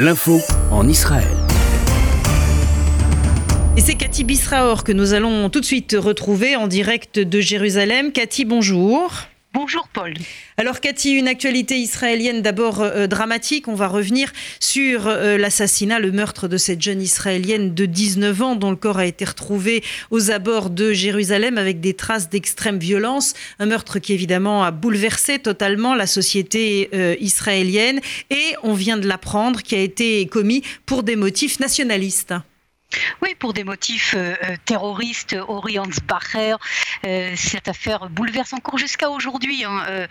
L'info en Israël. Et c'est Cathy Bisraor que nous allons tout de suite retrouver en direct de Jérusalem. Cathy, bonjour. Bonjour Paul. Alors Cathy, une actualité israélienne d'abord euh, dramatique. On va revenir sur euh, l'assassinat, le meurtre de cette jeune israélienne de 19 ans dont le corps a été retrouvé aux abords de Jérusalem avec des traces d'extrême violence. Un meurtre qui évidemment a bouleversé totalement la société euh, israélienne et on vient de l'apprendre qui a été commis pour des motifs nationalistes. Oui, pour des motifs euh, euh, terroristes, Oriensbacher, euh, cette affaire bouleverse encore jusqu'à aujourd'hui, hein,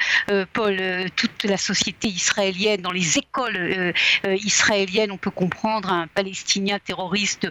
Paul, toute la société israélienne, dans les écoles israéliennes, on peut comprendre un Palestinien terroriste,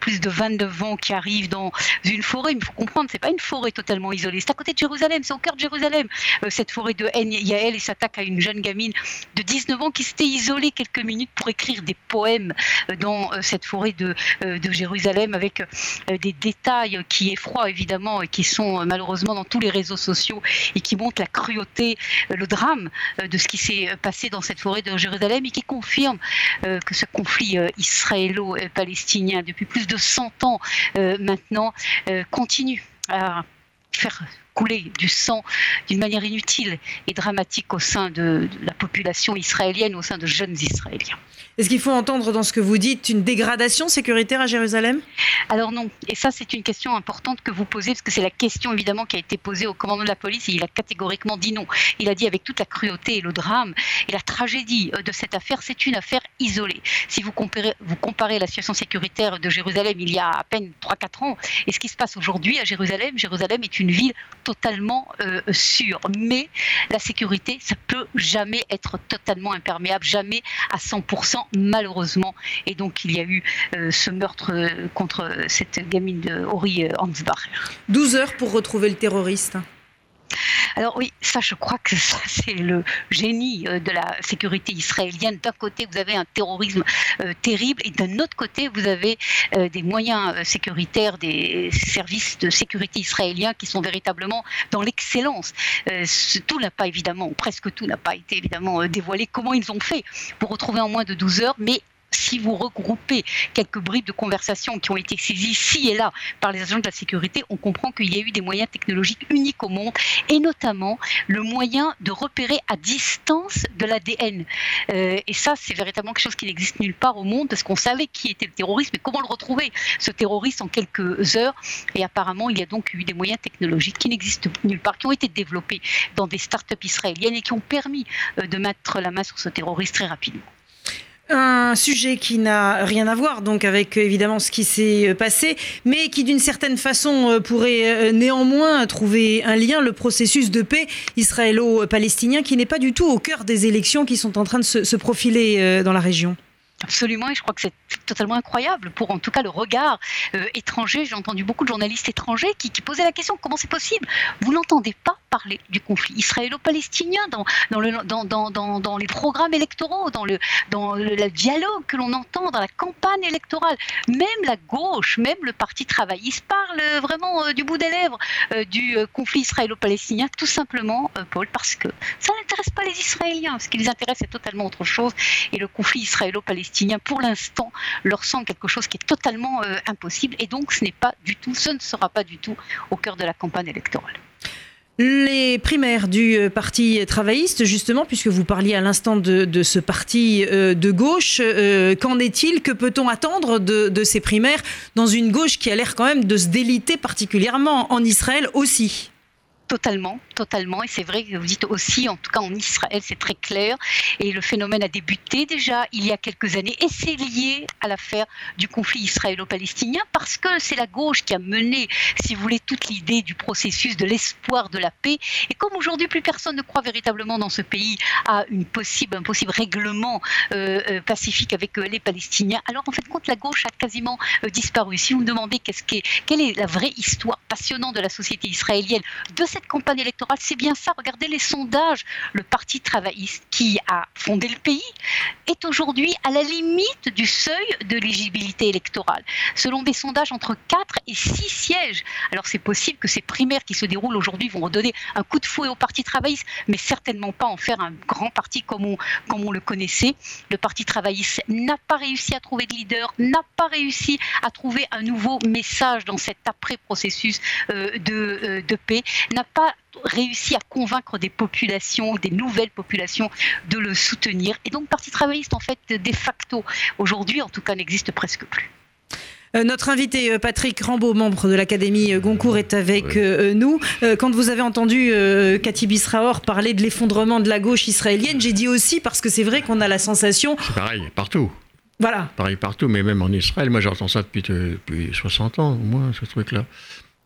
plus de 29 ans, qui arrive dans une forêt. il faut comprendre, c'est pas une forêt totalement isolée, c'est à côté de Jérusalem, c'est au cœur de Jérusalem, cette forêt de En Yael, et s'attaque à une jeune gamine de 19 ans qui s'était isolée quelques minutes pour écrire des poèmes dans cette forêt de, de Jérusalem avec euh, des détails qui effroient évidemment et qui sont euh, malheureusement dans tous les réseaux sociaux et qui montrent la cruauté, euh, le drame de ce qui s'est passé dans cette forêt de Jérusalem et qui confirment que ce conflit israélo-palestinien depuis plus de 100 ans maintenant continue à faire couler du sang d'une manière inutile et dramatique au sein de, la population israélienne, au sein de jeunes Israéliens. Est-ce qu'il faut entendre dans ce que vous dites une dégradation sécuritaire à Jérusalem? Alors non, et ça c'est une question importante que vous posez, parce que c'est la question évidemment qui a été posée au commandant de la police, et il a catégoriquement dit non. Il a dit avec toute la cruauté et le drame et la tragédie euh, de cette affaire, c'est une affaire isolée. Si vous comparez, vous comparez la situation sécuritaire de Jérusalem il y a à peine 3-4 ans, et ce qui se passe aujourd'hui à Jérusalem, Jérusalem est une ville totalement euh, sûr. Mais la sécurité, ça peut jamais être totalement imperméable, jamais à 100% malheureusement. Et donc il y a eu euh, ce meurtre euh, contre cette gamine de Ori Hansbach. 12 heures pour retrouver le terroriste. Alors oui, ça je crois que ça c'est le génie euh, de la sécurité israélienne. D'un côté vous avez un terrorisme euh, terrible et d'un autre côté vous avez euh, des moyens sécuritaires, des services de sécurité israéliens qui sont véritablement dans l'excellence. tout n'a pas évidemment, presque tout n'a pas été évidemment dévoilé. Comment ils ont fait pour retrouver en moins de 12 heures, mais si vous regroupez quelques bribes de conversation qui ont été saisies ici et là par les agents de la sécurité, on comprend qu'il y a eu des moyens technologiques uniques au monde, et notamment le moyen de repérer à distance de l'ADN. Euh, et ça, c'est véritablement quelque chose qui n'existe nulle part au monde, parce qu'on savait qui était le terroriste, mais comment le retrouver, ce terroriste, en quelques heures? Et apparemment, il y a donc eu des moyens technologiques qui n'existent nulle part, qui ont été développés dans des startups israéliennes et qui ont permis euh, de mettre la main sur ce terroriste très rapidement. Un sujet qui n'a rien à voir donc avec évidemment ce qui s'est passé, mais qui d'une certaine façon euh, pourrait euh, néanmoins trouver un lien, le processus de paix israélo-palestinien qui n'est pas du tout au cœur des élections qui sont en train de se, profiler euh, dans la région. Absolument, et je crois que c'est totalement incroyable pour en tout cas le regard euh, étranger. J'ai entendu beaucoup de journalistes étrangers qui, posaient la question comment c'est possible? Vous n'entendez pas parler du conflit israélo-palestinien dans, dans, le, dans, dans, dans, les programmes électoraux, dans le, dialogue que l'on entend, dans la campagne électorale. Même la gauche, même le Parti travailliste parle vraiment euh, du bout des lèvres euh, du conflit israélo-palestinien, tout simplement, Paul, parce que ça n'intéresse pas les Israéliens. Ce qui les intéresse, c'est totalement autre chose. Et le conflit israélo-palestinien pour l'instant, leur semble quelque chose qui est totalement euh, impossible. Et donc, ce n'est pas du tout, ce ne sera pas du tout au cœur de la campagne électorale. Les primaires du euh, Parti travailliste, justement, puisque vous parliez à l'instant de, ce parti euh, de gauche, qu'en est-il? Que peut-on attendre de, ces primaires dans une gauche qui a l'air quand même de se déliter particulièrement en Israël aussi? Totalement, totalement. Et c'est vrai que vous dites aussi, en tout cas en Israël, c'est très clair. Et le phénomène a débuté déjà il y a quelques années. Et c'est lié à l'affaire du conflit israélo-palestinien parce que c'est la gauche qui a mené, si vous voulez, toute l'idée du processus de l'espoir de la paix. Et comme aujourd'hui, plus personne ne croit véritablement dans ce pays à une possible, un possible règlement euh, euh, pacifique avec euh, les Palestiniens, alors en fait, quand la gauche a quasiment disparu, si vous me demandez quelle est la vraie histoire passionnante de la société israélienne, de cette cette campagne électorale, c'est bien ça. Regardez les sondages. Le Parti travailliste qui a fondé le pays est aujourd'hui à la limite du seuil de l'éligibilité électorale. Selon des sondages, entre 4 et 6 sièges. Alors c'est possible que ces primaires qui se déroulent aujourd'hui vont redonner un coup de fouet au Parti travailliste, mais certainement pas en faire un grand parti comme on, comme on le connaissait. Le Parti travailliste n'a pas réussi à trouver de leader, n'a pas réussi à trouver un nouveau message dans cet après-processus euh, de, euh, de paix, n'a pas réussi à convaincre des populations, des nouvelles populations, de le soutenir. Et donc, Parti travailliste, en fait, de facto, aujourd'hui, en tout cas, n'existe presque plus. Euh, notre invité euh, Patrick Rambaud, membre de l'Académie euh, Goncourt, est avec nous. Quand vous avez entendu Cathy Bisraor parler de l'effondrement de la gauche israélienne, j'ai dit aussi parce que c'est vrai qu'on a la sensation. C'est pareil, partout. Voilà. Pareil partout, mais même en Israël. Moi, j'entends ça depuis, depuis 60 ans, au moins, ce truc-là.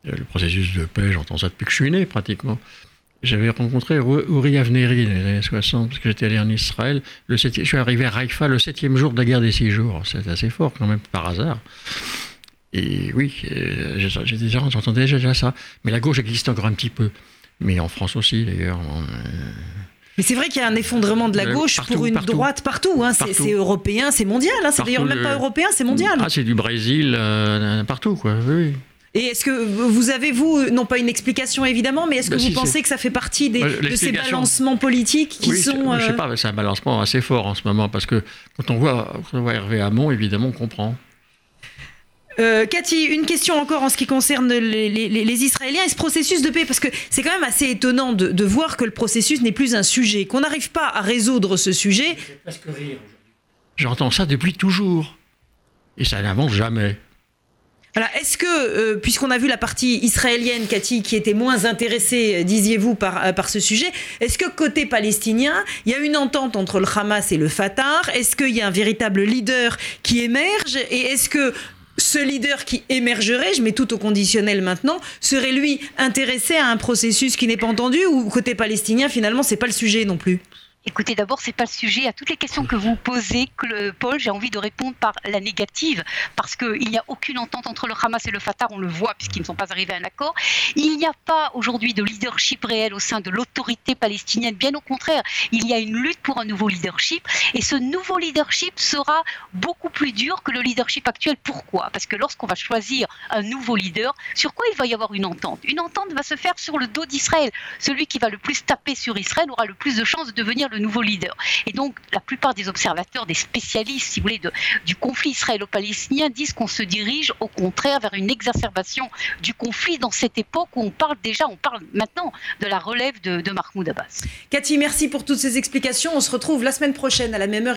Le processus de paix, j'entends ça depuis que je suis né, pratiquement. J'avais rencontré Uri Avneri dans les années 60, parce que j'étais allé en Israël. Le je suis arrivé à Haïfa le septième jour de la guerre des six jours. C'est assez fort, quand même, par hasard. Et oui, euh, j'ai déjà, j'entendais déjà ça. Mais la gauche existe encore un petit peu. Mais en France aussi, d'ailleurs. Euh, mais c'est vrai qu'il y a un effondrement de la euh, gauche pour une droite partout. Hein. C'est européen, c'est mondial. Hein. C'est d'ailleurs même pas européen, c'est mondial. Ah, c'est du Brésil, partout, quoi. Oui. Et est-ce que vous avez, vous, non pas une explication évidemment, mais est-ce que bah, vous pensez que ça fait partie des, de ces balancements politiques qui sont. Je ne sais pas, c'est un balancement assez fort en ce moment, parce que quand on voit, quand on voit Hervé Hamon, évidemment, on comprend. Euh, Cathy, une question encore en ce qui concerne les, Israéliens et ce processus de paix, parce que c'est quand même assez étonnant de, de voir que le processus n'est plus un sujet, qu'on n'arrive pas à résoudre ce sujet. J'entends ça depuis toujours, et ça n'avance jamais. Est-ce que, euh, puisqu'on a vu la partie israélienne, Cathy, qui était moins intéressée, euh, disiez-vous, par, euh, par ce sujet, est-ce que côté palestinien, il y a une entente entre le Hamas et le Fatah? Est-ce qu'il y a un véritable leader qui émerge? Et est-ce que ce leader qui émergerait, je mets tout au conditionnel maintenant, serait lui intéressé à un processus qui n'est pas entendu? Ou côté palestinien, finalement, c'est pas le sujet non plus? Écoutez, d'abord, c'est pas le sujet. À toutes les questions que vous posez, Paul, j'ai envie de répondre par la négative, parce qu'il n'y a aucune entente entre le Hamas et le Fatah, on le voit, puisqu'ils ne sont pas arrivés à un accord. Il n'y a pas aujourd'hui de leadership réel au sein de l'autorité palestinienne. Bien au contraire, il y a une lutte pour un nouveau leadership, et ce nouveau leadership sera beaucoup plus dur que le leadership actuel. Pourquoi? Parce que lorsqu'on va choisir un nouveau leader, sur quoi il va y avoir une entente? Une entente va se faire sur le dos d'Israël. Celui qui va le plus taper sur Israël aura le plus de chances de devenir le nouveau leader. Et donc, la plupart des observateurs, des spécialistes, si vous voulez, du conflit israélo-palestinien disent qu'on se dirige au contraire vers une exacerbation du conflit dans cette époque où on parle déjà, on parle maintenant de la relève de, de Mahmoud Abbas. Cathy, merci pour toutes ces explications. On se retrouve la semaine prochaine à la même heure.